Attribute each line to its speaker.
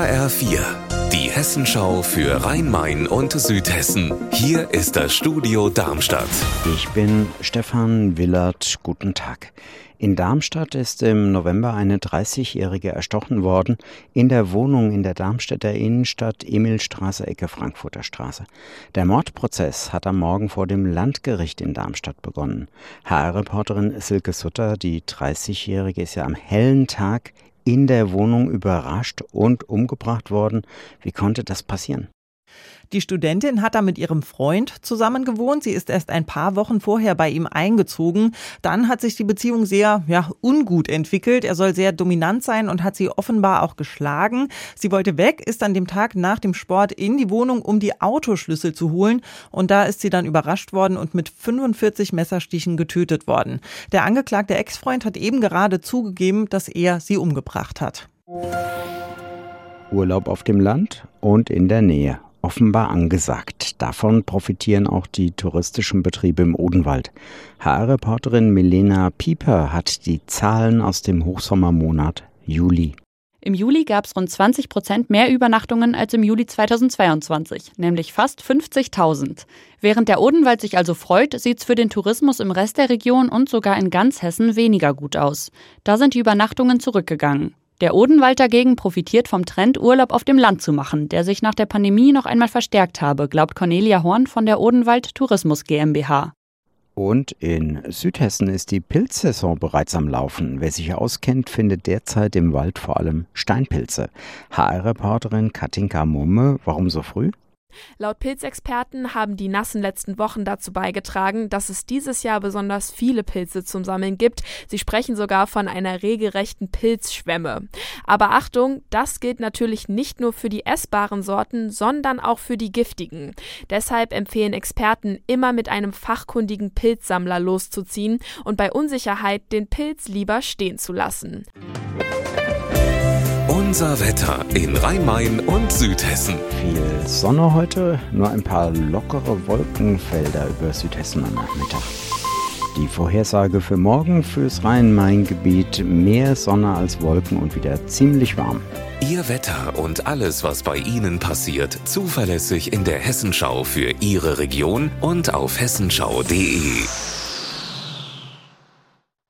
Speaker 1: HR4, die Hessenschau für Rhein-Main und Südhessen. Hier ist das Studio Darmstadt.
Speaker 2: Ich bin Stefan Willert. Guten Tag. In Darmstadt ist im November eine 30-Jährige erstochen worden in der Wohnung in der Darmstädter Innenstadt Emilstraße Ecke Frankfurter Straße. Der Mordprozess hat am Morgen vor dem Landgericht in Darmstadt begonnen. HR-Reporterin Silke Sutter, die 30-Jährige, ist ja am hellen Tag in der Wohnung überrascht und umgebracht worden. Wie konnte das passieren?
Speaker 3: Die Studentin hat da mit ihrem Freund zusammen gewohnt. Sie ist erst ein paar Wochen vorher bei ihm eingezogen. Dann hat sich die Beziehung sehr ja, ungut entwickelt. Er soll sehr dominant sein und hat sie offenbar auch geschlagen. Sie wollte weg, ist an dem Tag nach dem Sport in die Wohnung, um die Autoschlüssel zu holen. Und da ist sie dann überrascht worden und mit 45 Messerstichen getötet worden. Der angeklagte Ex-Freund hat eben gerade zugegeben, dass er sie umgebracht hat.
Speaker 2: Urlaub auf dem Land und in der Nähe offenbar angesagt. Davon profitieren auch die touristischen Betriebe im Odenwald. HR-Reporterin Milena Pieper hat die Zahlen aus dem Hochsommermonat Juli.
Speaker 4: Im Juli gab es rund 20 Prozent mehr Übernachtungen als im Juli 2022, nämlich fast 50.000. Während der Odenwald sich also freut, sieht es für den Tourismus im Rest der Region und sogar in ganz Hessen weniger gut aus. Da sind die Übernachtungen zurückgegangen. Der Odenwald dagegen profitiert vom Trend, Urlaub auf dem Land zu machen, der sich nach der Pandemie noch einmal verstärkt habe, glaubt Cornelia Horn von der Odenwald Tourismus GmbH.
Speaker 2: Und in Südhessen ist die Pilzsaison bereits am Laufen. Wer sich auskennt, findet derzeit im Wald vor allem Steinpilze. HR-Reporterin Katinka Mumme, warum so früh?
Speaker 5: Laut Pilzexperten haben die nassen letzten Wochen dazu beigetragen, dass es dieses Jahr besonders viele Pilze zum Sammeln gibt. Sie sprechen sogar von einer regelrechten Pilzschwemme. Aber Achtung, das gilt natürlich nicht nur für die essbaren Sorten, sondern auch für die giftigen. Deshalb empfehlen Experten, immer mit einem fachkundigen Pilzsammler loszuziehen und bei Unsicherheit den Pilz lieber stehen zu lassen.
Speaker 1: Unser Wetter in Rhein-Main und Südhessen.
Speaker 2: Viel Sonne heute, nur ein paar lockere Wolkenfelder über Südhessen am Nachmittag. Die Vorhersage für morgen fürs Rhein-Main-Gebiet mehr Sonne als Wolken und wieder ziemlich warm.
Speaker 1: Ihr Wetter und alles, was bei Ihnen passiert, zuverlässig in der Hessenschau für Ihre Region und auf hessenschau.de.